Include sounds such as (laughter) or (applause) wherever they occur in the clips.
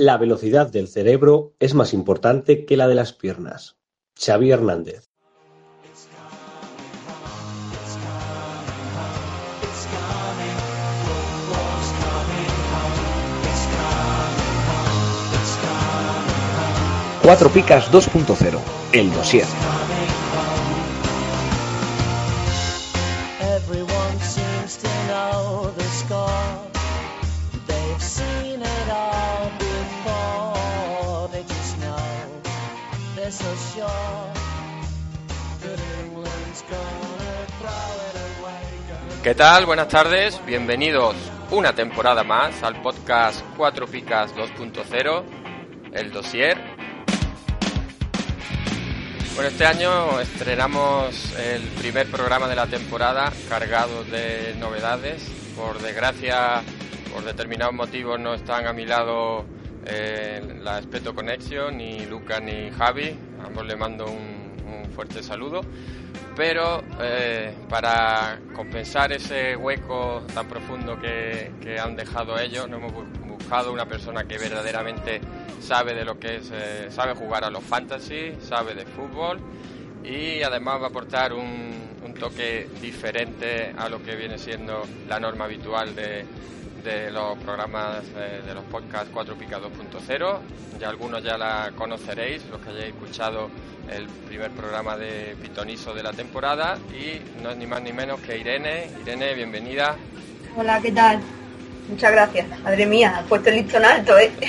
La velocidad del cerebro es más importante que la de las piernas. Xavi Hernández. Cuatro Picas 2.0, el dossier. ¿Qué tal? Buenas tardes, bienvenidos una temporada más al podcast 4 Picas 2.0, el dossier. Bueno, este año estrenamos el primer programa de la temporada cargado de novedades. Por desgracia, por determinados motivos no están a mi lado eh, la Espeto Connection, ni Luca ni Javi. A ambos le mando un, un fuerte saludo. Pero eh, para compensar ese hueco tan profundo que, han dejado ellos, nos hemos bu- buscado una persona que verdaderamente sabe de lo que es, eh, sabe jugar a los fantasy, sabe de fútbol y además va a aportar un, toque diferente a lo que viene siendo la norma habitual de, de los programas eh, de los podcasts 4 Pica 2.0. Ya algunos ya la conoceréis, los que hayáis escuchado el primer programa de Pitoniso de la temporada y no es ni más ni menos que Irene. Irene, bienvenida. Hola, ¿qué tal? Muchas gracias. Madre mía, has puesto el listón alto, ¿eh? (laughs)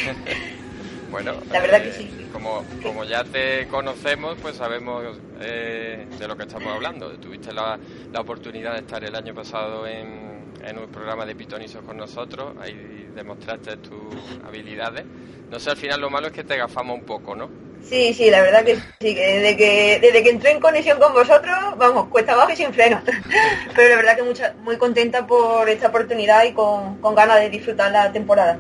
Bueno, La verdad eh, que sí. Como, como ya te conocemos, pues sabemos eh, de lo que estamos hablando. Tuviste la, la oportunidad de estar el año pasado en, en un programa de pitonisos con nosotros, ahí demostraste tus habilidades. No sé, al final lo malo es que te gafamos un poco, ¿no? Sí, sí, la verdad que sí, que desde que, desde que entré en conexión con vosotros, vamos, cuesta abajo y sin freno. (laughs) Pero la verdad que mucha, muy contenta por esta oportunidad y con, con ganas de disfrutar la temporada.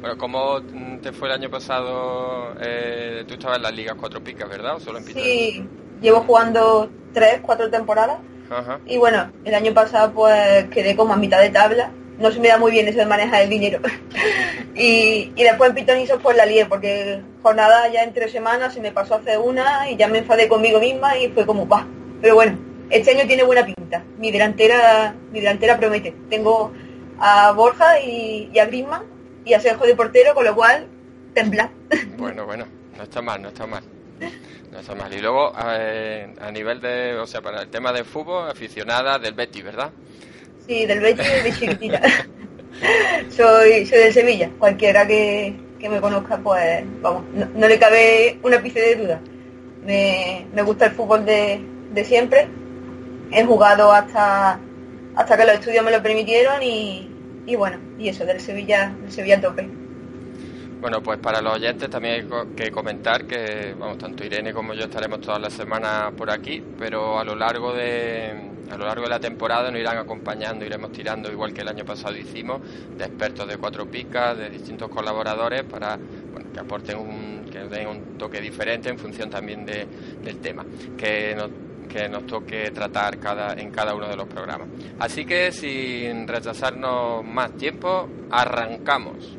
Bueno, ¿cómo te fue el año pasado? Eh, tú estabas en las ligas cuatro picas, ¿verdad? ¿O solo en? Sí, llevo jugando tres, cuatro temporadas Ajá. y bueno, el año pasado pues quedé como a mitad de tabla. No se me da muy bien eso de manejar el dinero. (laughs) y, y después en Pitonisos pues la lié porque jornada ya entre semanas se me pasó a hacer una y ya me enfadé conmigo misma y fue como va. Pero bueno, este año tiene buena pinta. Mi delantera, mi delantera promete. Tengo a Borja y, y a Griezmann y a Sergio de portero, con lo cual temblar. (laughs) Bueno, bueno, no está mal, no está mal. No está mal. Y luego, eh, a nivel de, o sea, para el tema de fútbol, aficionada del Betis, ¿verdad? Sí, del Betis de chiquitita. (laughs) soy, soy del Sevilla. Cualquiera que, que me conozca, pues, vamos, no, le cabe una ápice de duda. Me, me gusta el fútbol de, de siempre. He jugado hasta hasta que los estudios me lo permitieron y, y bueno, y eso, del Sevilla, del Sevilla tope. Bueno, pues para los oyentes también hay que comentar que, vamos, tanto Irene como yo estaremos todas las semanas por aquí, pero a lo largo de a lo largo de la temporada nos irán acompañando, iremos tirando igual que el año pasado hicimos, de expertos de cuatro picas, de distintos colaboradores para bueno, que aporten un, que den un toque diferente en función también de- del tema que nos, que nos toque tratar cada, en cada uno de los programas. Así que sin retrasarnos más tiempo, arrancamos.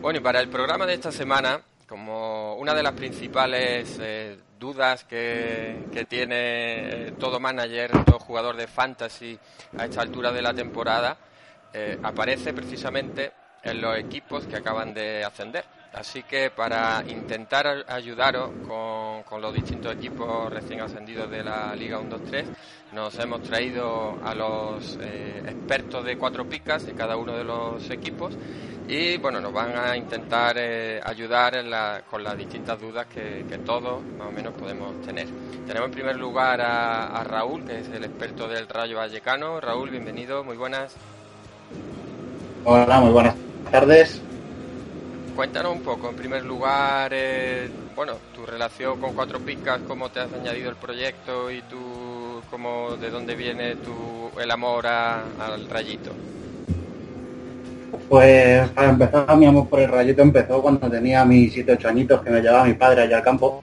Bueno, y para el programa de esta semana, como una de las principales eh, dudas que, que tiene eh, todo manager, todo jugador de fantasy a esta altura de la temporada, eh, aparece precisamente en los equipos que acaban de ascender. Así que para intentar ayudaros con, con los distintos equipos recién ascendidos de la Liga 1-2-3, nos hemos traído a los eh, expertos de cuatro picas de cada uno de los equipos y bueno, nos van a intentar eh, ayudar en la- con las distintas dudas que, que todos más o menos podemos tener. Tenemos en primer lugar a, a Raúl, que es el experto del Rayo Vallecano. Raúl, bienvenido, muy buenas. Hola, muy buenas tardes. Cuéntanos un poco, en primer lugar, eh, bueno, tu relación con Cuatro Picas, cómo te has añadido el proyecto y tú, cómo, de dónde viene tu, el amor a- al rayito. Pues para empezar, mi amor por el rayito empezó cuando tenía mis 7-8 añitos que me llevaba mi padre allá al campo.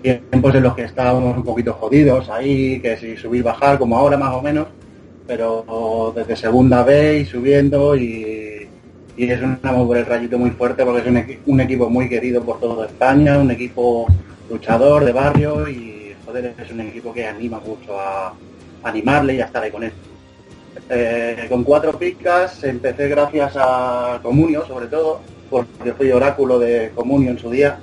Tiempos en los que estábamos un poquito jodidos ahí, que si subir, bajar, como ahora más o menos, pero desde segunda B y subiendo y, y es un amor por el rayito muy fuerte porque es un, equi- un equipo muy querido por toda España, un equipo luchador de barrio y joder, es un equipo que anima mucho a, a animarle y a estar ahí con él. Eh, con cuatro picas empecé gracias a Comunio, sobre todo, porque fui oráculo de Comunio en su día.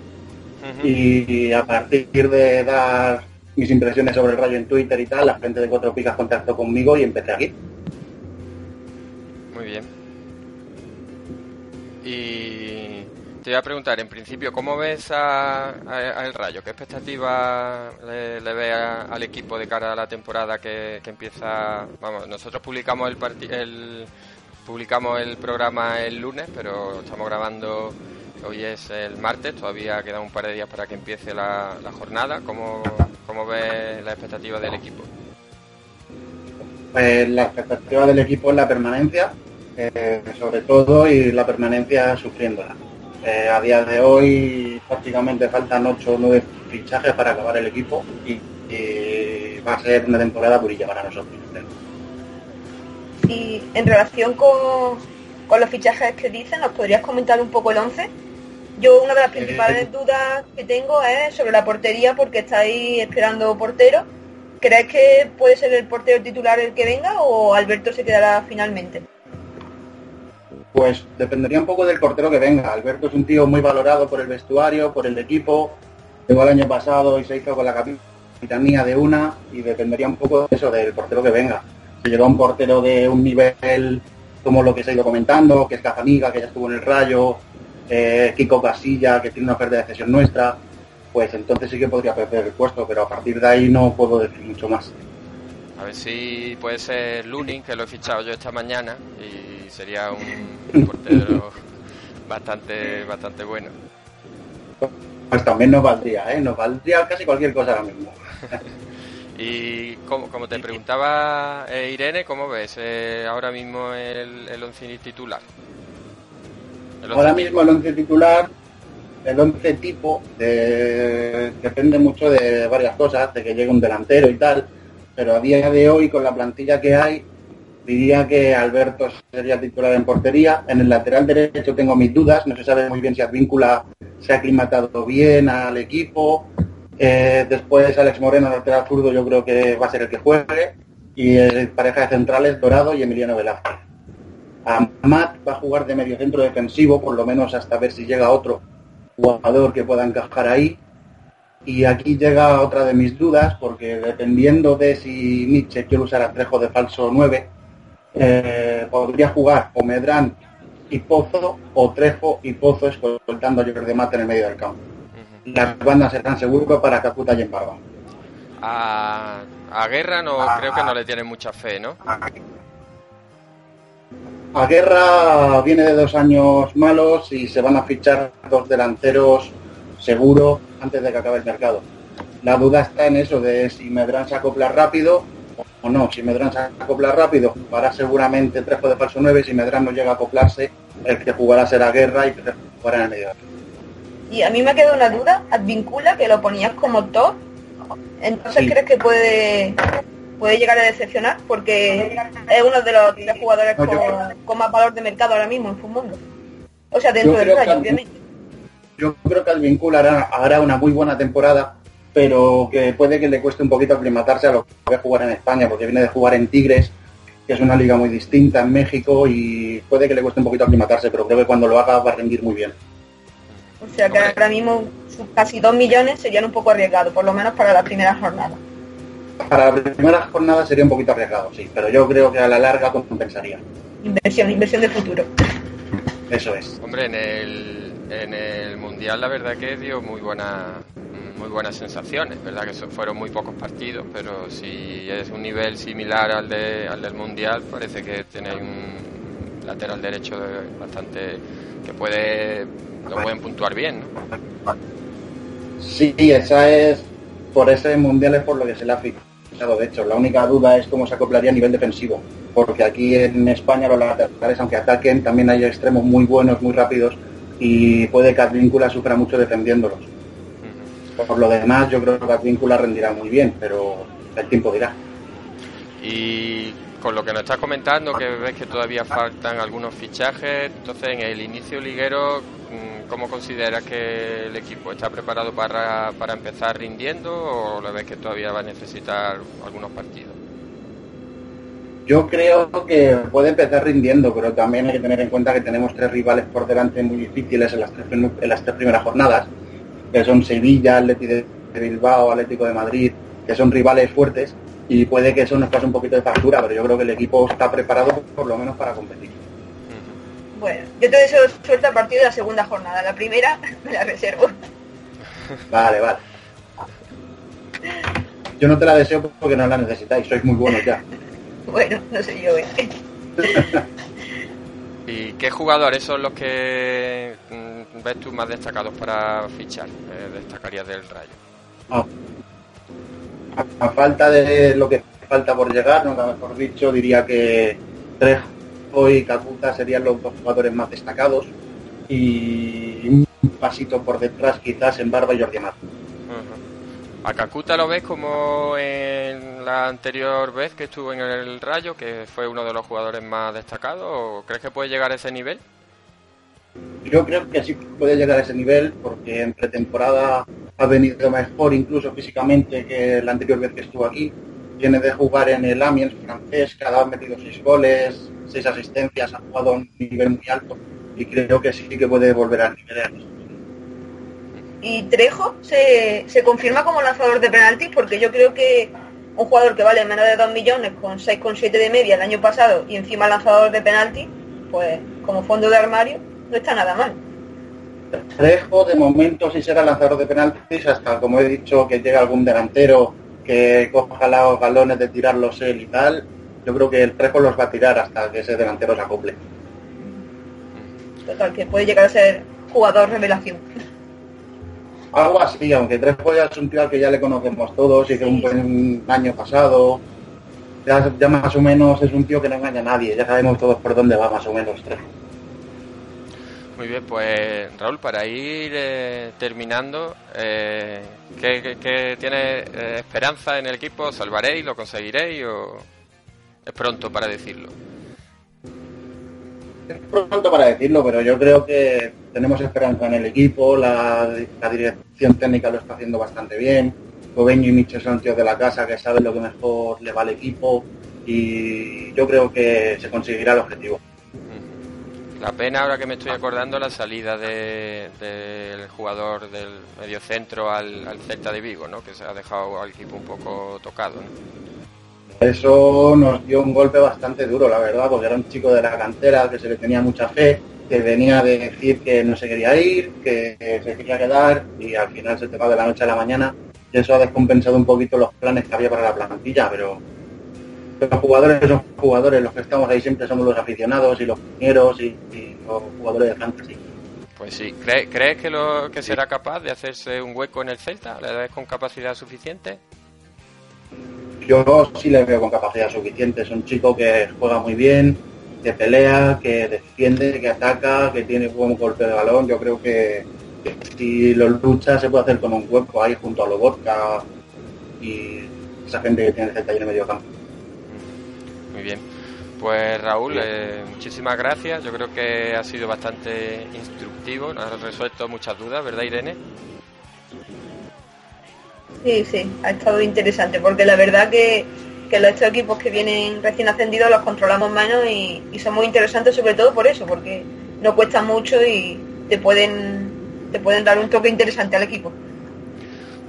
Y a partir de dar mis impresiones sobre el rayo en Twitter y tal, la gente de cuatro picas contactó conmigo y empecé aquí. Y te iba a preguntar, en principio, ¿cómo ves a, el Rayo? ¿Qué expectativa le, le ve al equipo de cara a la temporada que, empieza? Vamos, nosotros publicamos el publicamos el programa el lunes, pero estamos grabando hoy es el martes, todavía quedan un par de días para que empiece la, la jornada. ¿Cómo, cómo ves la expectativa del equipo? Pues la expectativa del equipo es la permanencia, eh, sobre todo, y la permanencia sufriéndola. Eh, a día de hoy prácticamente faltan 8 o 9 fichajes para acabar el equipo y, y va a ser una temporada purilla para nosotros. Y en relación con, con los fichajes que dicen, ¿nos podrías comentar un poco el 11? Yo una de las principales dudas que tengo es sobre la portería porque estáis esperando portero. ¿Crees que puede ser el portero titular el que venga o Alberto se quedará finalmente? Pues dependería un poco del portero que venga. Alberto es un tío muy valorado por el vestuario, por el equipo. Llegó el año pasado y se hizo con la capitanía de una y dependería un poco de eso, del portero que venga. Si llega un portero de un nivel como lo que se ha ido comentando, que es Cazamiga, que ya estuvo en el Rayo, eh, Kiko Casilla, que tiene una oferta de cesión nuestra, pues entonces sí que podría perder el puesto, pero a partir de ahí no puedo decir mucho más. A ver si puede ser Lunin, que lo he fichado yo esta mañana y sería un portero bastante bastante bueno. Pues también nos valdría, ¿eh? Nos valdría casi cualquier cosa ahora mismo. (laughs) Y como, como te preguntaba eh, Irene, ¿cómo ves eh, ahora mismo el, el once titular? El once Ahora tipo. mismo el 11 titular, el 11 tipo, de- depende mucho de varias cosas, de que llegue un delantero y tal, pero a día de hoy, con la plantilla que hay, diría que Alberto sería titular en portería. En el lateral derecho tengo mis dudas, no se sabe muy bien si Advíncula se ha aclimatado bien al equipo. Eh, después Alex Moreno, lateral zurdo, yo creo que va a ser el que juegue. Y eh, pareja de centrales, Dorado y Emiliano Velázquez. Amat va a jugar de medio centro defensivo, por lo menos hasta ver si llega otro jugador que pueda encajar ahí. Y aquí llega otra de mis dudas, porque dependiendo de si Nietzsche quiere usar a Trejo de falso 9, eh, podría jugar o Medrán y Pozo, o Trejo y Pozo escoltando a Jordi Mata en el medio del campo. Las bandas están seguras para Caputa y Embarba. A, a Guerra no creo que no le tiene mucha fe, ¿no? A Guerra viene de dos años malos y se van a fichar dos delanteros seguro antes de que acabe el mercado. La duda está en eso de si Medrán se acopla rápido o no. Si Medrán se acopla rápido, jugará seguramente tres de falso 9. Si Medrán no llega a acoplarse, el que jugará será Guerra y que jugará en el medio. Y a mí me quedó una duda, Advincula, que lo ponías como top. Entonces, Sí. ¿crees que puede puede llegar a decepcionar? Porque es uno de los jugadores No, con, con más valor de mercado ahora mismo en su mundo. O sea, dentro del Rayo, obviamente. Yo creo que Alvin hará, hará una muy buena temporada, pero que puede que le cueste un poquito aclimatarse a lo que va a jugar en España, porque viene de jugar en Tigres, que es una liga muy distinta en México, y puede que le cueste un poquito aclimatarse, pero creo que cuando lo haga va a rendir muy bien. O sea, que ahora mismo sus casi dos millones serían un poco arriesgados, por lo menos para la primera jornada. Para la primera jornada sería un poquito arriesgado, sí, pero yo creo que a la larga compensaría. Inversión, inversión de futuro. Eso es. Hombre, en el, en el Mundial la verdad que dio muy buena muy buenas sensaciones, verdad que fueron muy pocos partidos, pero si es un nivel similar al, de, al del Mundial, parece que tenéis un lateral derecho de- bastante que puede lo pueden puntuar bien, ¿no? Sí, esa es, por ese mundial es por lo que se le ha fichado. De hecho, la única duda es cómo se acoplaría a nivel defensivo, porque aquí en España los laterales, aunque ataquen, también hay extremos muy buenos, muy rápidos, y puede que Advíncula sufra mucho defendiéndolos. Por lo demás, yo creo que Advíncula rendirá muy bien, pero el tiempo dirá. Y con lo que nos estás comentando, que ves que todavía faltan algunos fichajes, entonces en el inicio liguero, mm, ¿cómo consideras que el equipo está preparado para, para empezar rindiendo o lo ves que todavía va a necesitar algunos partidos? Yo creo que puede empezar rindiendo, pero también hay que tener en cuenta que tenemos tres rivales por delante muy difíciles en las tres, prim- en las tres primeras jornadas, que son Sevilla, Atlético de Bilbao, Atlético de Madrid, que son rivales fuertes y puede que eso nos pase un poquito de factura, pero yo creo que el equipo está preparado por lo menos para competir. Bueno, yo te deseo suerte a partir de la segunda jornada. La primera (laughs) me la reservo. Vale, vale. Yo no te la deseo porque no la necesitáis, sois muy buenos ya. Bueno, no sé yo. ¿eh? ¿Y qué jugadores son los que mm, ves tú más destacados para fichar? Eh, destacarías del Rayo. Ah. A, a falta de lo que falta por llegar, nunca mejor dicho, diría que Trejo y Kakuta serían los dos jugadores más destacados y un pasito por detrás quizás en Barba y Jordi. ¿A Kakuta lo ves como en la anterior vez que estuvo en el Rayo, que fue uno de los jugadores más destacados? ¿O crees que puede llegar a ese nivel? Yo creo que sí puede llegar a ese nivel porque en pretemporada ha venido mejor incluso físicamente que la anterior vez que estuvo aquí. Viene de jugar en el Amiens francés, cada ha metido seis goles, seis asistencias, ha jugado a un nivel muy alto y creo que sí que puede volver al nivel. Y Trejo se, se confirma como lanzador de penaltis porque yo creo que un jugador que vale menos de 2 millones con 6,7 de media el año pasado y encima lanzador de penaltis, pues como fondo de armario no está nada mal. Trejo de momento sí será lanzador de penaltis hasta como he dicho que llegue algún delantero que coja los galones de tirarlos él y tal. Yo creo que el Trejo los va a tirar hasta que ese delantero se acople. Total, que puede llegar a ser jugador revelación. Algo así, aunque Trejo ya es un tío al que ya le conocemos todos y que un buen año pasado. Ya, ya más o menos es un tío que no engaña a nadie, ya sabemos todos por dónde va más o menos Trejo. Muy bien, pues Raúl, para ir eh, terminando, eh, ¿qué, qué- qué tiene eh, esperanza en el equipo? ¿Salvaréis? ¿Lo conseguiréis? ¿O es pronto para decirlo? Es pronto para decirlo, pero yo creo que tenemos esperanza en el equipo, la, la dirección técnica lo está haciendo bastante bien, Cobeño y Micho son tíos de la casa que saben lo que mejor le va al equipo y yo creo que se conseguirá el objetivo. La pena, ahora que me estoy acordando, la salida de- del jugador del mediocentro al, al Celta de Vigo, ¿no? que se ha dejado al equipo un poco tocado. ¿no? Eso nos dio un golpe bastante duro, la verdad, porque era un chico de la cantera que se le tenía mucha fe, que venía de decir que no se quería ir, que se quería quedar y al final se te va de la noche a la mañana. Y eso ha descompensado un poquito los planes que había para la plantilla, pero los jugadores son jugadores, los que estamos ahí siempre somos los aficionados y los compañeros y, y los jugadores de fantasy. Pues sí, ¿Cree- ¿crees que, lo, que será capaz de hacerse un hueco en el Celta? ¿Le ves con capacidad suficiente? Yo sí le veo con capacidad suficiente, es un chico que juega muy bien, que pelea, que defiende, que ataca, que tiene buen golpe de balón, yo creo que, que si lo lucha se puede hacer con un hueco ahí junto a Lobotka y esa gente que tiene el ahí en el medio campo. Muy bien. Pues Raúl, eh, muchísimas gracias. Yo creo que ha sido bastante instructivo, nos ha resuelto muchas dudas, ¿verdad Irene? Sí, sí, ha estado interesante porque la verdad que, que los estos equipos que vienen recién ascendidos los controlamos menos y, y son muy interesantes sobre todo por eso, porque no cuesta mucho y te pueden, te pueden dar un toque interesante al equipo.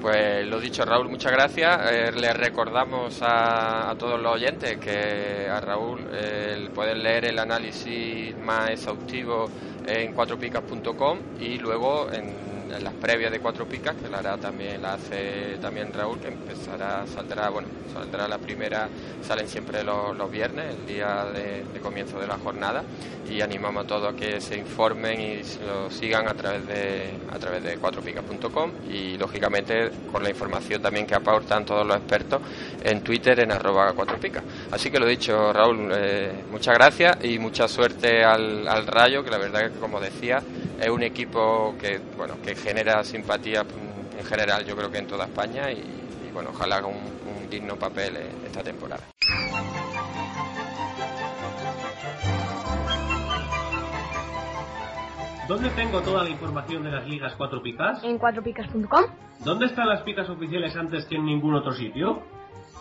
Pues lo dicho, Raúl, muchas gracias. Eh, le recordamos a, todos los oyentes que a Raúl eh, pueden leer el análisis más exhaustivo en cuatropicas.com y luego en las previas de Cuatro Picas, que la hará también, la hace también Raúl, que empezará, saldrá, bueno, saldrá la primera, salen siempre los, viernes, el día de, comienzo de la jornada, y animamos a todos a que se informen y lo sigan a través de a través de cuatropicas.com y lógicamente con la información también que aportan todos los expertos en Twitter en arroba cuatropicas. Así que lo dicho, Raúl, eh, muchas gracias y mucha suerte al, al Rayo, que la verdad es que como decía, es un equipo que bueno que genera simpatía en general yo creo que en toda España y, y, bueno ojalá haga un, un digno papel eh, esta temporada. ¿Dónde tengo toda la información de las ligas 4 picas? En cuatropicas.com. ¿Dónde están las picas oficiales antes que en ningún otro sitio?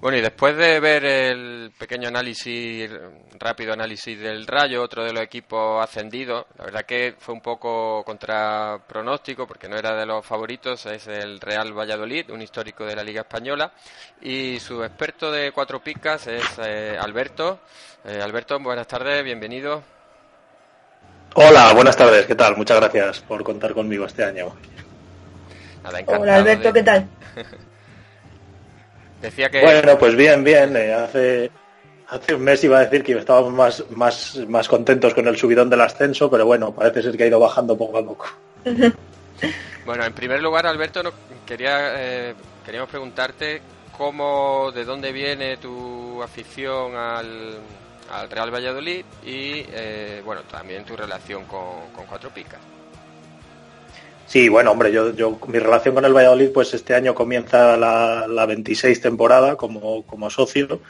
Bueno, y después de ver el pequeño análisis, rápido análisis del Rayo, otro de los equipos ascendidos, la verdad que fue un poco contra pronóstico porque no era de los favoritos, es el Real Valladolid, un histórico de la Liga Española, y su experto de cuatro picas es eh, Alberto. Eh, Alberto, buenas tardes, bienvenido. Hola, buenas tardes, ¿qué tal? Muchas gracias por contar conmigo este año. Nada, Hola Alberto, de- ¿qué tal? (laughs) Decía que... Bueno, pues bien, bien. eh, hace, hace un mes iba a decir que estábamos más, más, más contentos con el subidón del ascenso, pero bueno, parece ser que ha ido bajando poco a poco. Bueno, en primer lugar, Alberto, no- quería, eh, queríamos preguntarte cómo, de dónde viene tu afición al, al Real Valladolid y, eh, bueno, también tu relación con, con Cuatro Picas. Sí, bueno, hombre, yo, yo mi relación con el Valladolid, pues este año comienza la, la 26 temporada como, como socio.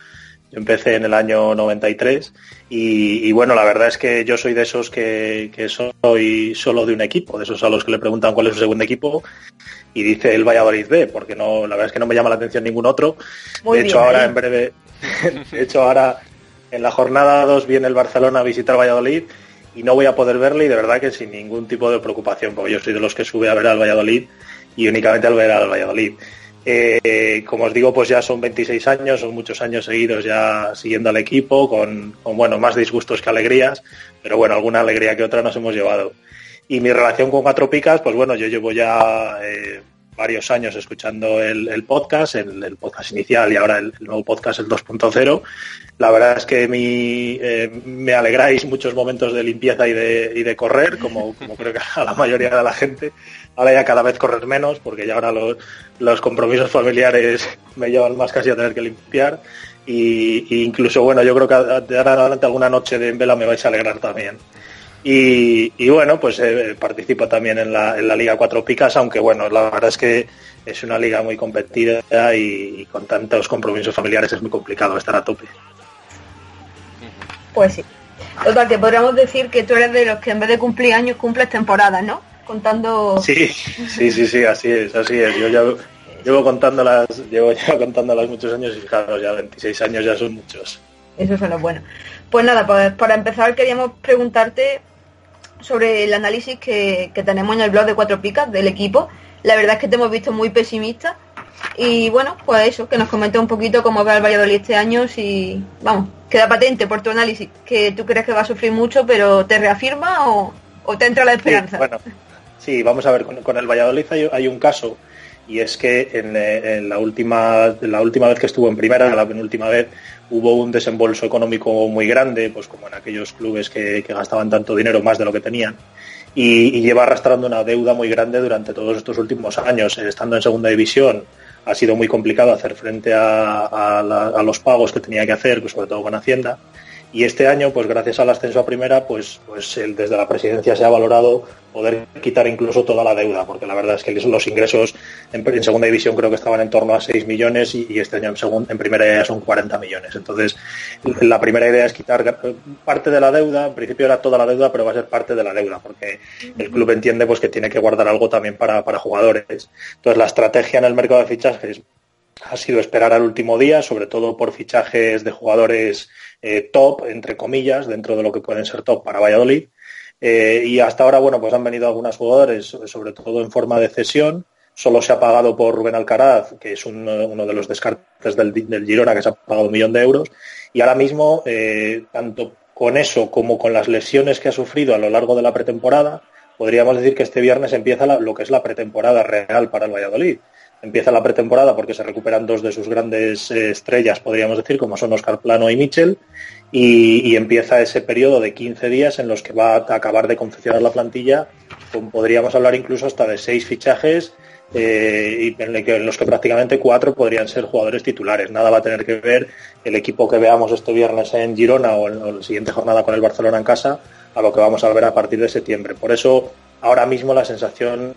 Yo empecé en el año 93 y, y bueno, la verdad es que yo soy de esos que, que soy solo de un equipo, de esos a los que le preguntan cuál es su segundo equipo y dice el Valladolid B, porque no, la verdad es que no me llama la atención ningún otro. Muy de hecho, ahora ahí. en breve, (laughs) de hecho ahora en la jornada 2 viene el Barcelona a visitar Valladolid y no voy a poder verle y de verdad que sin ningún tipo de preocupación, porque yo soy de los que sube a ver al Valladolid y únicamente al ver al Valladolid. Eh, como os digo, pues ya son 26 años, son muchos años seguidos ya siguiendo al equipo, con, con, bueno, más disgustos que alegrías, pero bueno, alguna alegría que otra nos hemos llevado. Y mi relación con Cuatro Picas, pues bueno, yo llevo ya eh, varios años escuchando el, podcast, el, podcast inicial y ahora el, nuevo podcast, el 2.0. La verdad es que mi, eh, me alegráis muchos momentos de limpieza y de, y de correr, como, como, creo que a la mayoría de la gente. Ahora ya cada vez correr menos, porque ya ahora los, los compromisos familiares me llevan más casi a tener que limpiar. Y, y incluso, bueno, yo creo que de ahora en adelante alguna noche de en vela me vais a alegrar también. Y, y, bueno, pues eh, participo también en la, en la Liga Cuatro Picas, aunque bueno, la verdad es que es una liga muy competida y, y, con tantos compromisos familiares es muy complicado estar a tope. Pues sí. Total, que podríamos decir que tú eres de los que en vez de cumplir años cumples temporadas, ¿no? Contando... Sí, sí, sí, sí, así es, así es. Yo ya, llevo contándolas, llevo ya contándolas muchos años y fijaros, ya 26 años ya son muchos. Eso suena bueno. Pues nada, pues para empezar queríamos preguntarte sobre el análisis que, que tenemos en el blog de Cuatro Picas del equipo. La verdad es que te hemos visto muy pesimista y bueno, pues eso, que nos comentes un poquito cómo va el Valladolid este año, si, vamos, queda patente por tu análisis, que tú crees que va a sufrir mucho, pero ¿te reafirma o, o te entra la esperanza? Sí, bueno, sí, vamos a ver, con, con el Valladolid hay, hay, un caso, y es que en, en, la, última, la última vez que estuvo en primera, la penúltima vez, hubo un desembolso económico muy grande, pues como en aquellos clubes que, gastaban tanto dinero más de lo que tenían. Y, lleva arrastrando una deuda muy grande durante todos estos últimos años, estando en segunda división, ha sido muy complicado hacer frente a, a, los pagos que tenía que hacer, pues sobre todo con Hacienda. Y este año, pues gracias al ascenso a primera, pues, pues el, desde la presidencia se ha valorado poder quitar incluso toda la deuda, porque la verdad es que los ingresos en, segunda división creo que estaban en torno a 6 millones y, este año en, en primera ya son 40 millones. Entonces, la primera idea es quitar parte de la deuda, en principio era toda la deuda, pero va a ser parte de la deuda, porque el club entiende pues que tiene que guardar algo también para, para jugadores. Entonces, la estrategia en el mercado de fichajes ha sido esperar al último día, sobre todo por fichajes de jugadores eh, top, entre comillas, dentro de lo que pueden ser top para Valladolid. Eh, y hasta ahora, bueno, pues han venido algunos jugadores, sobre todo en forma de cesión. Solo se ha pagado por Rubén Alcaraz, que es un, uno de los descartes del, Girona, que se ha pagado un millón de euros. Y ahora mismo, eh, tanto con eso como con las lesiones que ha sufrido a lo largo de la pretemporada, podríamos decir que este viernes empieza lo que es la pretemporada real para el Valladolid empieza la pretemporada porque se recuperan dos de sus grandes eh, estrellas, podríamos decir, como son Oscar Plano y Michel, y, empieza ese periodo de 15 días en los que va a acabar de confeccionar la plantilla, con, podríamos hablar incluso hasta de seis fichajes, eh, y en, los que prácticamente cuatro podrían ser jugadores titulares. Nada va a tener que ver el equipo que veamos este viernes en Girona o en la siguiente jornada con el Barcelona en casa a lo que vamos a ver a partir de septiembre. Por eso ahora mismo la sensación,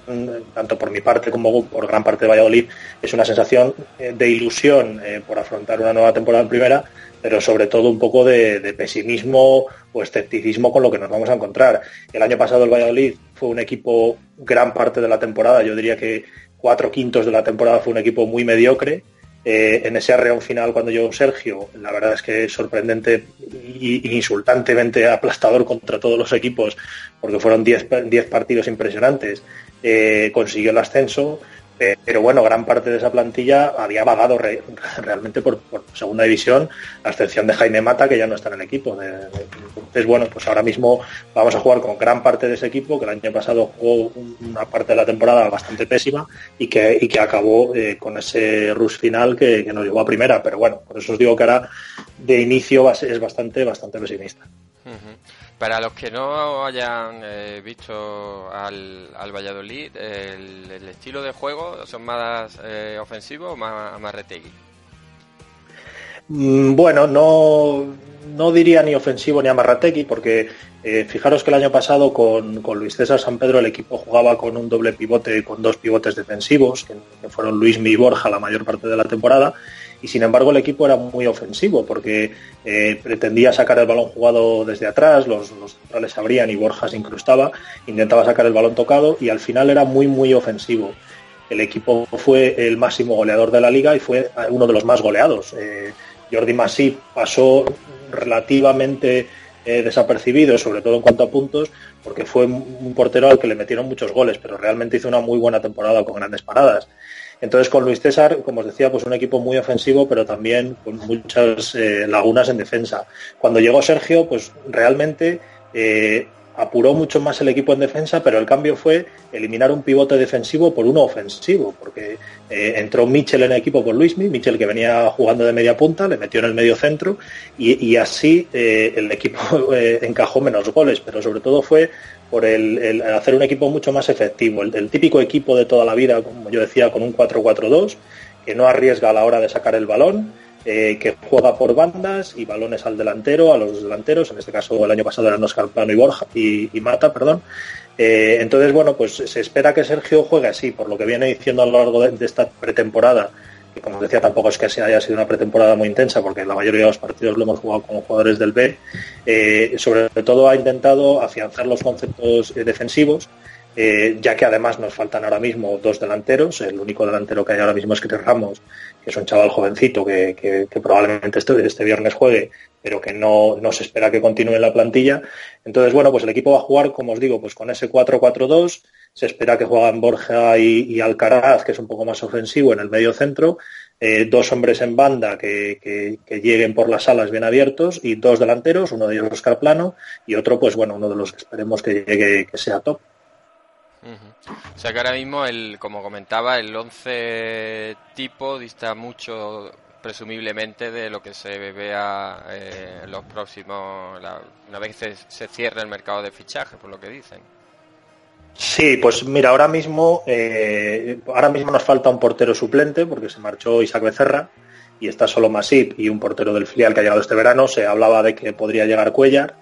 tanto por mi parte como por gran parte de Valladolid, es una sensación eh, de ilusión eh, por afrontar una nueva temporada en primera, pero sobre todo un poco de, de, pesimismo o escepticismo con lo que nos vamos a encontrar. El año pasado el Valladolid fue un equipo gran parte de la temporada, yo diría que cuatro quintos de la temporada fue un equipo muy mediocre. Eh, en ese arreón final cuando llegó Sergio, la verdad es que sorprendente y insultantemente aplastador contra todos los equipos, porque fueron 10 partidos impresionantes, eh, consiguió el ascenso, eh, pero bueno, gran parte de esa plantilla había vagado re, (laughs) realmente por, segunda división, a excepción de Jaime Mata, que ya no está en el equipo. Entonces, bueno, pues ahora mismo vamos a jugar con gran parte de ese equipo, que el año pasado jugó una parte de la temporada bastante pésima y que, que acabó eh, con ese rush final que, que, nos llevó a primera. Pero bueno, por eso os digo que ahora de inicio es bastante, bastante pesimista. Para los que no hayan eh, visto al, al Valladolid, el, estilo de juego son más eh, ofensivos o más, más retegui. Mm, bueno, no, no diría ni ofensivo ni amarrategui, porque eh, fijaros que el año pasado con, con, Luis César San Pedro el equipo jugaba con un doble pivote, con dos pivotes defensivos, que, fueron Luis y Borja la mayor parte de la temporada, y sin embargo el equipo era muy ofensivo porque eh, pretendía sacar el balón jugado desde atrás, los, centrales abrían y Borja se incrustaba, intentaba sacar el balón tocado y al final era muy muy ofensivo. El equipo fue el máximo goleador de la liga y fue uno de los más goleados. Eh, Jordi Masip pasó relativamente eh, desapercibido, sobre todo en cuanto a puntos, porque fue un portero al que le metieron muchos goles, pero realmente hizo una muy buena temporada con grandes paradas. Entonces con Luis César, como os decía, pues un equipo muy ofensivo, pero también con muchas eh, lagunas en defensa. Cuando llegó Sergio, pues realmente eh, apuró mucho más el equipo en defensa, pero el cambio fue eliminar un pivote defensivo por uno ofensivo, porque eh, entró Michel en el equipo por Luismi, Michel que venía jugando de media punta, le metió en el medio centro y, así el equipo (laughs) encajó menos goles, pero sobre todo fue por el, hacer un equipo mucho más efectivo, el, típico equipo de toda la vida, como yo decía, con un 4-4-2, que no arriesga a la hora de sacar el balón, eh, que juega por bandas y balones al delantero, a los delanteros, en este caso el año pasado eran Oscar Plano y Borja y, Mata, perdón. Eh, entonces, bueno, pues se espera que Sergio juegue así, por lo que viene diciendo a lo largo de esta pretemporada, que como decía tampoco es que haya sido una pretemporada muy intensa, porque la mayoría de los partidos lo hemos jugado con jugadores del B, eh, sobre todo ha intentado afianzar los conceptos eh, defensivos, eh, ya que además nos faltan ahora mismo dos delanteros. El único delantero que hay ahora mismo es Chris Ramos, que es un chaval jovencito que, que- probablemente este, este viernes juegue, pero que no, no se espera que continúe en la plantilla. Entonces, bueno, pues el equipo va a jugar, como os digo, pues con ese 4-4-2. Se espera que juegan Borja y, Alcaraz, que es un poco más ofensivo en el medio centro. eh, dos hombres en banda que, que- que lleguen por las alas bien abiertos y dos delanteros, uno de ellos Oscar Plano y otro, pues bueno, uno de los que esperemos que llegue, que sea top. Ujú. O sea que ahora mismo, el, como comentaba, el 11 tipo dista mucho, presumiblemente, de lo que se vea eh, los próximos, la- una vez se, se cierre el mercado de fichaje, por lo que dicen. Sí, pues mira, ahora mismo, eh, ahora mismo nos falta un portero suplente porque se marchó Isaac Becerra y está solo Masip y un portero del filial que ha llegado este verano. Se hablaba de que podría llegar Cuellar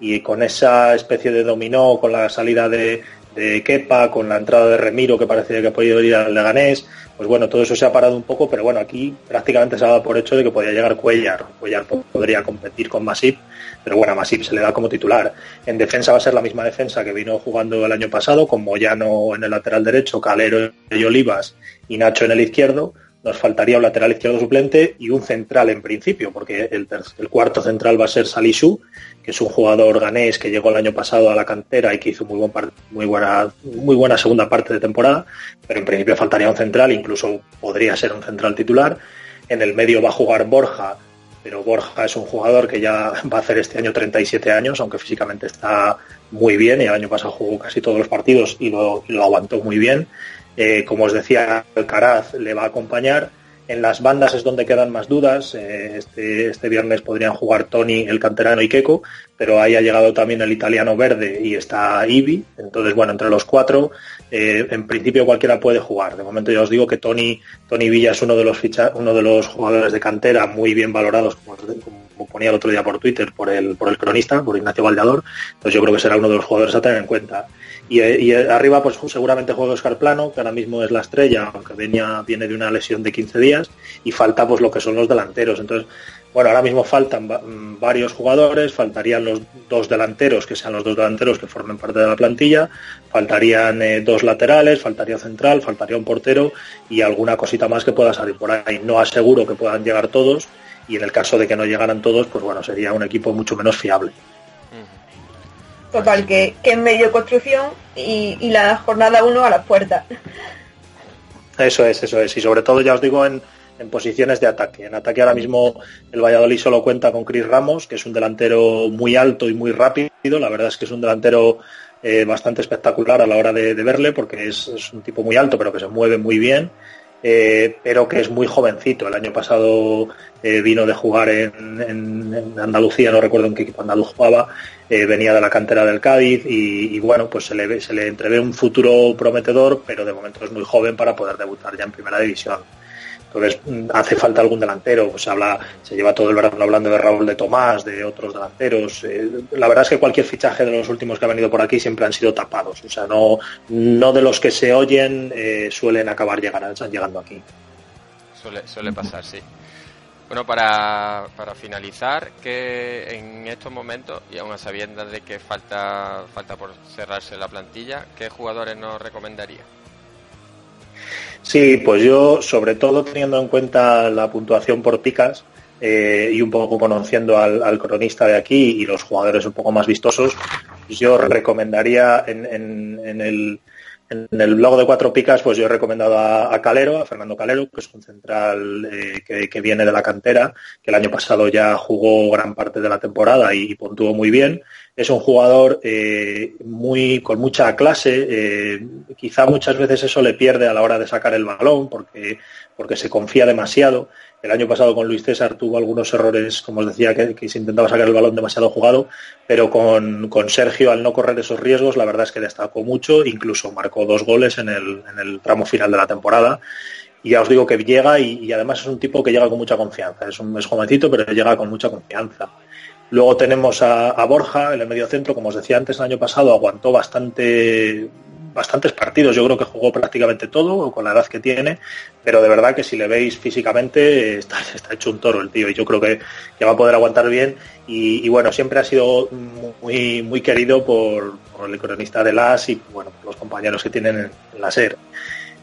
y con esa especie de dominó, con la salida de, de Kepa, con la entrada de Remiro que parecía que podía ir al Leganés, pues bueno, todo eso se ha parado un poco, pero bueno, aquí prácticamente se ha dado por hecho de que podía llegar Cuellar. Cuellar po- podría competir con Masip, pero bueno, Masip se le da como titular. En defensa va a ser la misma defensa que vino jugando el año pasado, con Moyano en el lateral derecho, Calero y Olivas y Nacho en el izquierdo. Nos faltaría un lateral izquierdo suplente y un central en principio, porque el, el cuarto central va a ser Salisu, que es un jugador ganés que llegó el año pasado a la cantera y que hizo muy, buen muy, buena, muy buena segunda parte de temporada, pero en principio faltaría un central, incluso podría ser un central titular. En el medio va a jugar Borja, pero Borja es un jugador que ya (laughs) va a hacer este año 37 años, aunque físicamente está muy bien y el año pasado jugó casi todos los partidos y lo, lo aguantó muy bien. Eh, como os decía, Alcaraz le va a acompañar. En las bandas es donde quedan más dudas. Eh, este, este viernes podrían jugar Tony, el canterano y Keco, pero ahí ha llegado también el italiano verde y está Ibi. Entonces, bueno, entre los cuatro, eh, en principio cualquiera puede jugar. De momento ya os digo que Tony, Tony Villa es uno de los ficha uno de los jugadores de cantera muy bien valorados, como, ponía el otro día por Twitter, por el, por el cronista, por Ignacio Valdeador. Entonces yo creo que será uno de los jugadores a tener en cuenta. Y, eh, y, arriba, pues seguramente juega Oscar Plano, que ahora mismo es la estrella, aunque viene de una lesión de 15 días, y falta pues lo que son los delanteros. Entonces, bueno, ahora mismo faltan mm, varios jugadores, faltarían los dos delanteros, que sean los dos delanteros que formen parte de la plantilla, faltarían eh, dos laterales, faltaría central, faltaría un portero y alguna cosita más que pueda salir por ahí. No aseguro que puedan llegar todos, y en el caso de que no llegaran todos, pues bueno, sería un equipo mucho menos fiable. Total, que, que en medio construcción y, y la jornada 1 a las puertas. Eso es, eso es. Y sobre todo, ya os digo, en, en, posiciones de ataque. En ataque ahora mismo el Valladolid solo cuenta con Chris Ramos, que es un delantero muy alto y muy rápido. La verdad es que es un delantero eh, bastante espectacular a la hora de, de verle, porque es, es, un tipo muy alto, pero que se mueve muy bien. Eh, pero que es muy jovencito. El año pasado eh, vino de jugar en, Andalucía, no recuerdo en qué equipo andaluz jugaba, eh, venía de la cantera del Cádiz y, y, bueno, pues se le, se le entrevé un futuro prometedor, pero de momento es muy joven para poder debutar ya en primera división. Entonces hace falta algún delantero, pues habla, se lleva todo el verano hablando de Raúl de Tomás, de otros delanteros. Eh, la verdad es que cualquier fichaje de los últimos que ha venido por aquí siempre han sido tapados. O sea, no, no de los que se oyen eh, suelen acabar llegar, llegando aquí. Suele, suele pasar, sí. Bueno, para, para finalizar, que en estos momentos, y aún a sabiendas de que falta, falta por cerrarse la plantilla, ¿qué jugadores nos recomendaría? Sí, pues yo, sobre todo teniendo en cuenta la puntuación por picas eh, y un poco conociendo al, cronista de aquí y los jugadores un poco más vistosos, yo recomendaría en, en, en, el, en el blog de cuatro picas, pues yo he recomendado a, a Calero, a Fernando Calero, que es un central eh, que, que, viene de la cantera, que el año pasado ya jugó gran parte de la temporada y, y puntuó muy bien. Es un jugador eh, muy con mucha clase, eh, quizá muchas veces eso le pierde a la hora de sacar el balón porque, porque se confía demasiado. El año pasado con Luis César tuvo algunos errores, como os decía, que, se intentaba sacar el balón demasiado jugado, pero con, con, Sergio, al no correr esos riesgos, la verdad es que destacó mucho, incluso marcó dos goles en el, en el tramo final de la temporada. Y ya os digo que llega y, y además es un tipo que llega con mucha confianza. Es un es jovencito, pero llega con mucha confianza. Luego tenemos a, Borja en el medio centro, como os decía antes, el año pasado aguantó bastante, bastantes partidos. Yo creo que jugó prácticamente todo con la edad que tiene, pero de verdad que si le veis físicamente está, (laughs) hecho un toro el tío y yo creo que, que va a poder aguantar bien. Y, bueno, siempre ha sido muy, muy querido por, el cronista de las y bueno, por los compañeros que tienen en, la SER.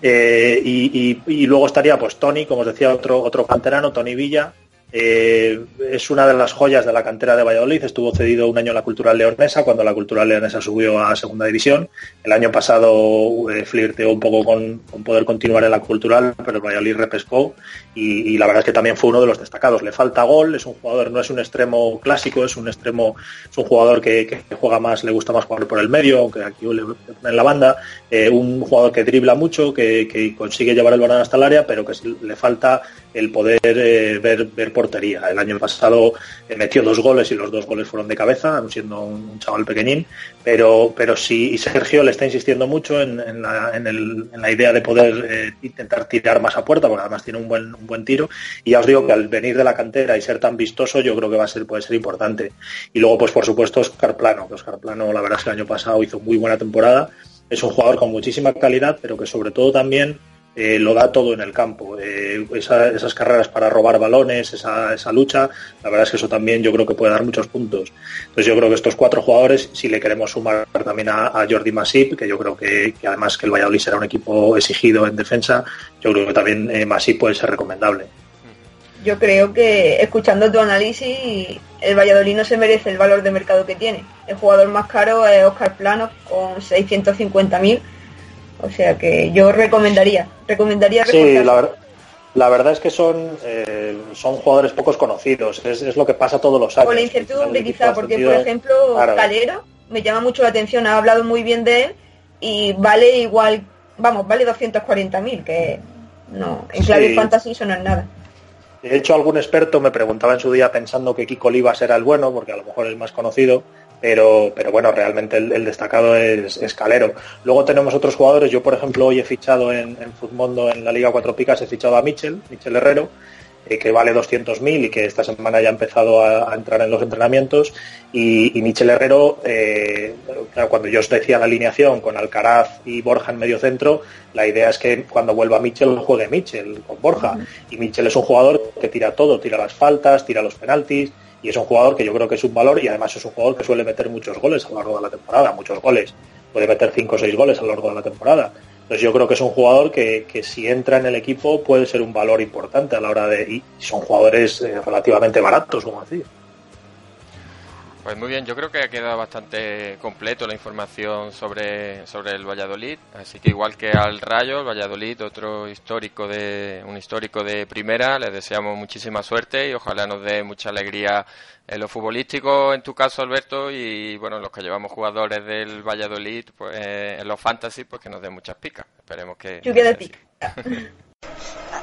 Eh, y luego estaría pues Tony, como os decía, otro, otro canterano, Tony Villa. Eh, es una de las joyas de la cantera de Valladolid. Estuvo cedido un año en la Cultural Leonesa, cuando la Cultural Leonesa subió a Segunda División. El año pasado eh, flirteó un poco con, con poder continuar en la Cultural, pero el Valladolid repescó y, y la verdad es que también fue uno de los destacados. Le falta gol, es un jugador, no es un extremo clásico, es un extremo, es un jugador que, que juega más, le gusta más jugar por el medio, aunque aquí en la banda, eh, un jugador que dribla mucho, que, que consigue llevar el balón hasta el área, pero que le falta el poder eh, ver, ver portería. El año pasado eh, metió dos goles y los dos goles fueron de cabeza, siendo un, chaval pequeñín, pero, pero sí, y Sergio le está insistiendo mucho en, en la, en el- en la idea de poder eh, intentar tirar más a puerta, porque además tiene un buen, buen tiro, y ya os digo que al venir de la cantera y ser tan vistoso, yo creo que va a ser, puede ser importante. Y luego, pues por supuesto, Oscar Plano, que Oscar Plano, la verdad es que el año pasado hizo muy buena temporada, es un jugador con muchísima calidad, pero que sobre todo también eh, lo da todo en el campo. Eh, esa- esas carreras para robar balones, esa, esa lucha, la verdad es que eso también yo creo que puede dar muchos puntos. Entonces yo creo que estos cuatro jugadores, si le queremos sumar también a, Jordi Masip, que yo creo que, que además que el Valladolid será un equipo exigido en defensa, yo creo que también eh, Masip puede ser recomendable. Yo creo que, escuchando tu análisis, el Valladolid no se merece el valor de mercado que tiene. El jugador más caro es Oscar Plano, con 650.000. O sea que yo recomendaría, recomendaría Sí, la, ver- la verdad es que son, eh, son jugadores pocos conocidos, es, es lo que pasa todos los años. Con la incertidumbre quizá, porque por ejemplo, Claro. Calero me llama mucho la atención, ha hablado muy bien de él y vale igual, vamos, vale 240.000, que no, en clave Sí. fantasy eso no es nada. De hecho, algún experto me preguntaba en su día pensando que Kiko Olivas era el bueno, porque a lo mejor es el más conocido, pero, pero bueno, realmente el, el destacado es, es Calero. Luego tenemos otros jugadores, yo por ejemplo hoy he fichado en, en Futmundo en la Liga Cuatro Picas, he fichado a Michel, Michel Herrero, eh, que vale 200.000 y que esta semana ya ha empezado a, a entrar en los entrenamientos. Y, y Michel Herrero, eh, claro, cuando yo os decía la alineación con Alcaraz y Borja en medio centro, la idea es que cuando vuelva Michel juegue Michel con Borja. Y Michel es un jugador que tira todo, tira las faltas, tira los penaltis. Y es un jugador que yo creo que es un valor y además es un jugador que suele meter muchos goles a lo largo de la temporada, muchos goles. Puede meter 5 o 6 goles a lo largo de la temporada. Entonces yo creo que es un jugador que, que si entra en el equipo puede ser un valor importante a la hora de... Y son jugadores eh, relativamente baratos, como decía. Pues muy bien, yo creo que ha quedado bastante completo la información sobre, sobre el Valladolid, así que igual que al Rayo, el Valladolid, otro histórico de un histórico de primera, les deseamos muchísima suerte y ojalá nos dé mucha alegría en lo futbolístico, en tu caso Alberto, y bueno, los que llevamos jugadores del Valladolid, pues eh, en los fantasy, pues que nos den muchas picas. Esperemos que Lluvia de que (laughs)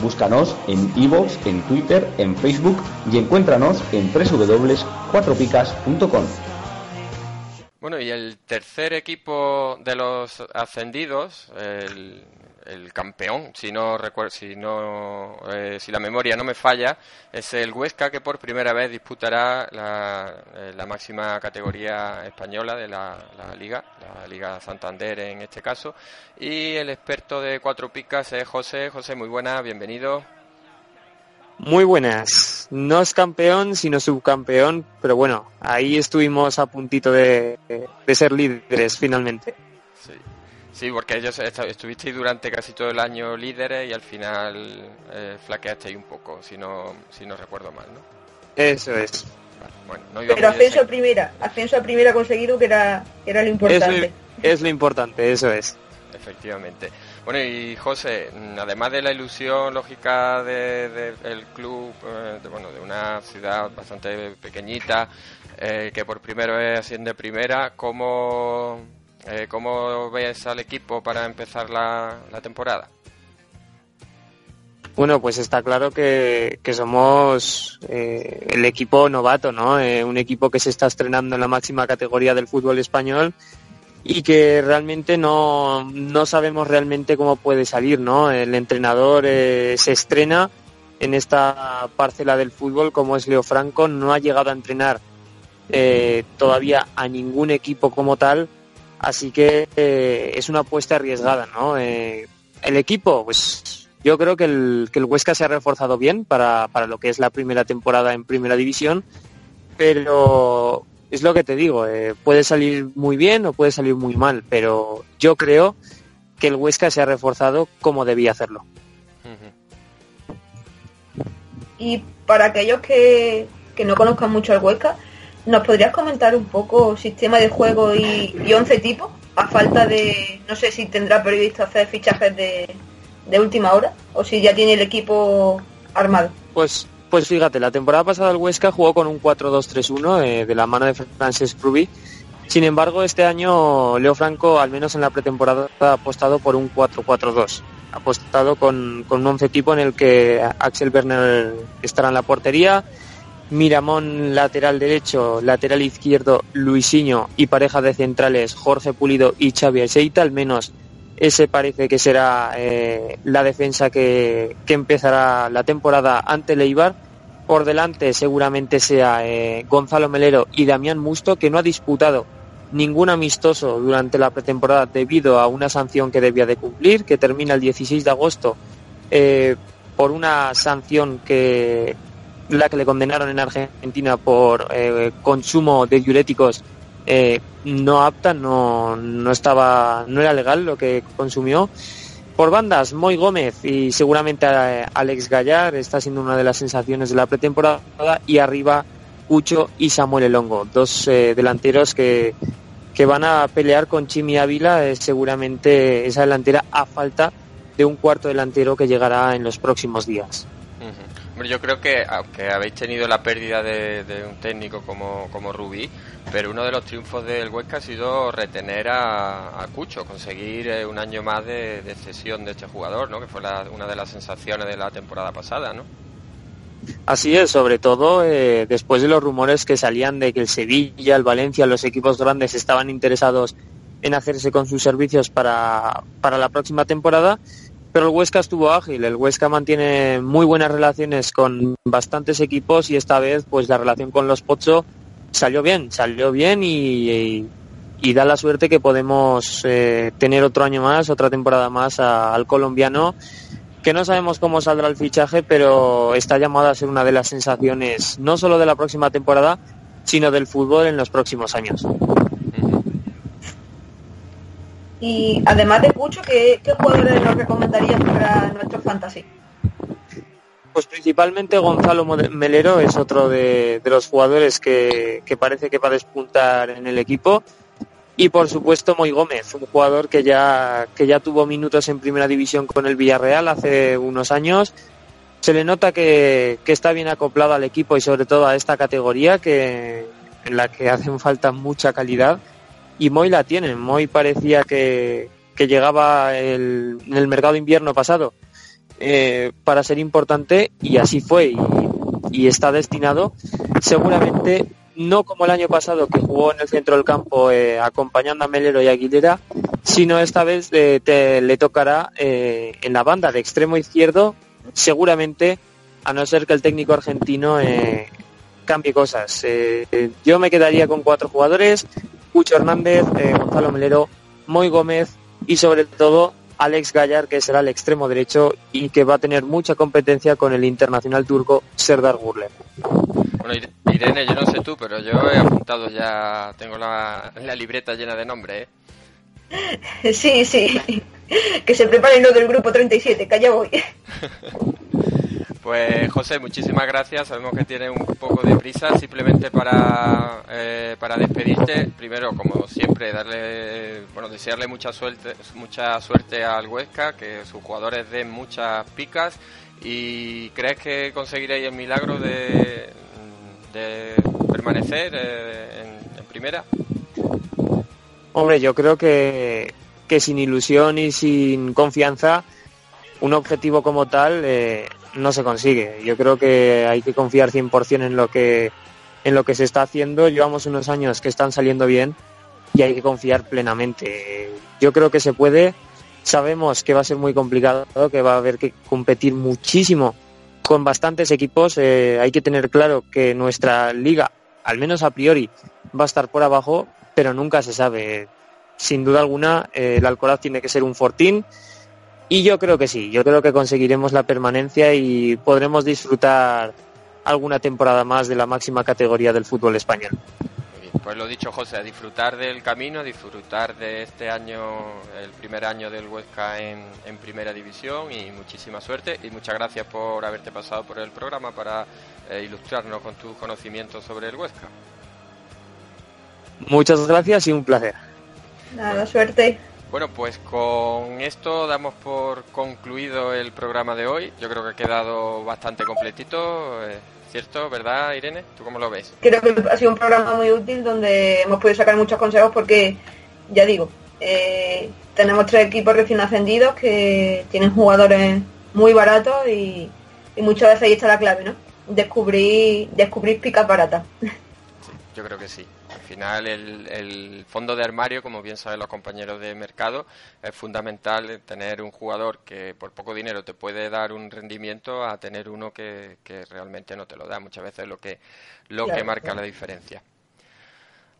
Búscanos en iVoox, en Twitter, en Facebook y encuéntranos en www.cuatropicas.com. Bueno, y el tercer equipo de los ascendidos, el, el campeón, si no recuerdo, si no, eh, si la memoria no me falla, es el Huesca que por primera vez disputará la, eh, la máxima categoría española de la, la liga, la Liga Santander en este caso. Y el experto de cuatro picas es José. José, muy buena, bienvenido. Muy buenas. No es campeón, sino subcampeón, pero bueno, ahí estuvimos a puntito de, de ser líderes finalmente. Sí. Sí, porque ellos est- estuvisteis durante casi todo el año líderes y al final eh, flaqueasteis un poco, si no, si no recuerdo mal, ¿no? Eso es. Vale, bueno, no iba Pero de ascenso a primera, ascenso a primera conseguido que era, era lo Es importante. es lo importante, eso es. Efectivamente. Bueno, y José, mm, además de la ilusión lógica del de, del club, eh, de, bueno, de una ciudad bastante pequeñita, eh, que por primera vez asciende primera, ¿cómo, eh, ¿cómo ves al equipo para empezar la, la temporada? Bueno, pues está claro que, que somos eh, el equipo novato, ¿no? Eh, un equipo que se está estrenando en la máxima categoría del fútbol español y que realmente no, no sabemos realmente cómo puede salir, ¿no? El entrenador se estrena en esta parcela del fútbol como es Leo Franco, no ha llegado a entrenar todavía a ningún equipo como tal, así que eh, es una apuesta arriesgada, ¿no? Eh, el equipo, pues yo creo que el, que el Huesca se ha reforzado bien para, para lo que es la primera temporada en primera división, pero es lo que te digo, eh, puede salir muy bien o puede salir muy mal, pero yo creo que el Huesca se ha reforzado como debía hacerlo. Y para aquellos que, que no conozcan mucho al Huesca, ¿nos podrías comentar un poco sistema de juego y, y 11 tipos? A falta de, no sé si tendrá previsto hacer fichajes de, última hora o si ya tiene el equipo armado. Pues pues fíjate, la temporada pasada el Huesca jugó con un 4-2-3-1 eh, de la mano de Francis Ruby. Sin embargo, este año Leo Franco, al menos en la pretemporada, ha apostado por un 4-4-2. Ha apostado con, con un 11 tipo en el que Axel Werner estará en la portería, Miramón lateral derecho, lateral izquierdo Luisinho y pareja de centrales Jorge Pulido y Xavi Aceita, al menos ese parece que será eh, la defensa que, que, empezará la temporada ante el Eibar. Por delante seguramente sea eh, Gonzalo Melero y Damián Musto, que no ha disputado ningún amistoso durante la pretemporada debido a una sanción que debía de cumplir, que termina el 16 de agosto eh, por una sanción que la que le condenaron en Argentina por eh, consumo de diuréticos eh, no apta, no, no estaba, no era legal lo que consumió. Por bandas, Moy Gómez y seguramente Alex Gallar está siendo una de las sensaciones de la pretemporada y arriba Cucho y Samuel Elongo, dos eh, delanteros que, que van a pelear con Chimi Ávila, eh, seguramente esa delantera a falta de un cuarto delantero que llegará en los próximos días. Yo creo que, aunque habéis tenido la pérdida de, un técnico como, como Rubí, pero uno de los triunfos del Huesca ha sido retener a, Cucho, conseguir eh, un año más de, de, cesión de este jugador, ¿no? Que fue la, una de las sensaciones de la temporada pasada, ¿no? Así es, sobre todo eh, después de los rumores que salían de que el Sevilla, el Valencia, los equipos grandes estaban interesados en hacerse con sus servicios para, para la próxima temporada pero el Huesca estuvo ágil. El Huesca mantiene muy buenas relaciones con bastantes equipos y esta vez, pues la relación con los Pocho salió bien, salió bien y, da la suerte que podemos eh, tener otro año más, otra temporada más al colombiano, que no sabemos cómo saldrá el fichaje, pero está llamado a ser una de las sensaciones no solo de la próxima temporada, sino del fútbol en los próximos años. Y además de Cucho, ¿qué, qué jugadores nos recomendarías para nuestro fantasy? Pues principalmente Gonzalo Melero es otro de, de los jugadores que, que, parece que va a despuntar en el equipo. Y por supuesto Moy Gómez, un jugador que ya, que ya tuvo minutos en primera división con el Villarreal hace unos años. Se le nota que, que está bien acoplado al equipo y sobre todo a esta categoría que, en la que hacen falta mucha calidad y Moy la tiene. Moy parecía que, que llegaba el, en el mercado invierno pasado eh, para ser importante y así fue y, está destinado seguramente no como el año pasado que jugó en el centro del campo eh, acompañando a Melero y Aguilera, sino esta vez eh, le tocará en la banda de extremo izquierdo seguramente a no ser que el técnico argentino cambie cosas. Yo me quedaría con cuatro jugadores, Cucho Hernández, eh, Gonzalo Melero, Moy Gómez y sobre todo Alex Gallar, que será el extremo derecho y que va a tener mucha competencia con el internacional turco Serdar Gurler. Bueno, Irene, yo no sé tú, pero yo he apuntado ya, tengo la, la libreta llena de nombres, ¿eh? (laughs) Sí, sí. Que se preparen los del grupo 37, que allá voy. (laughs) Pues José, muchísimas gracias. Sabemos que tiene un poco de prisa. Simplemente para, eh, para despedirte, primero, como siempre, darle, bueno, desearle mucha suerte, mucha suerte al Huesca, que sus jugadores den muchas picas. ¿Y crees que conseguiréis el milagro de, permanecer eh, en, en, primera? Hombre, yo creo que, que sin ilusión y sin confianza un objetivo como tal eh, no se consigue. Yo creo que hay que confiar 100% en lo que en lo que se está haciendo. Llevamos unos años que están saliendo bien y hay que confiar plenamente. Yo creo que se puede. Sabemos que va a ser muy complicado, que va a haber que competir muchísimo con bastantes equipos. Eh, hay que tener claro que nuestra liga, al menos a priori, va a estar por abajo, pero nunca se sabe. Sin duda alguna, eh, el Alcoraz tiene que ser un fortín y yo creo que sí, yo creo que conseguiremos la permanencia y podremos disfrutar alguna temporada más de la máxima categoría del fútbol español. Pues lo dicho, José, a disfrutar del camino, a disfrutar de este año, el primer año del Huesca en, en, Primera División y muchísima suerte y muchas gracias por haberte pasado por el programa para eh, ilustrarnos con tus conocimientos sobre el Huesca. Muchas gracias y un placer. Nada, suerte. Bueno, pues con esto damos por concluido el programa de hoy. Yo creo que ha quedado bastante completito. Eh, ¿Cierto? ¿Verdad, Irene? ¿Tú cómo lo ves? Creo que ha sido un programa muy útil donde hemos podido sacar muchos consejos porque, ya digo, eh, tenemos tres equipos recién ascendidos que tienen jugadores muy baratos y, y, muchas veces ahí está la clave, ¿no? Descubrir, descubrir picas baratas. Sí, yo creo que sí. Al final el, el, fondo de armario, como bien saben los compañeros de mercado, es fundamental tener un jugador que por poco dinero te puede dar un rendimiento a tener uno que, que realmente no te lo da. Muchas veces lo que, lo claro, que marca claro. la diferencia.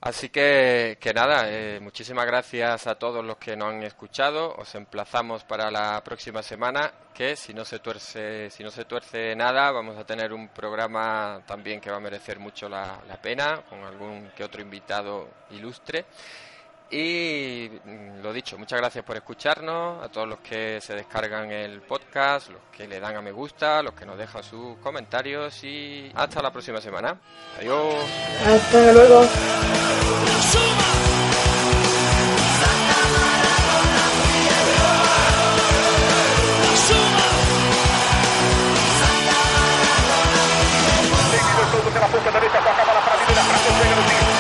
Así que, que nada, eh, muchísimas gracias a todos los que nos han escuchado. Os emplazamos para la próxima semana, que si no se tuerce, si no se tuerce nada, vamos a tener un programa también que va a merecer mucho la, la pena, con algún que otro invitado ilustre. Y mm, lo dicho, muchas gracias por escucharnos, a todos los que se descargan el podcast, los que le dan a me gusta, los que nos dejan sus comentarios y hasta la próxima semana. Adiós. Hasta luego. la para la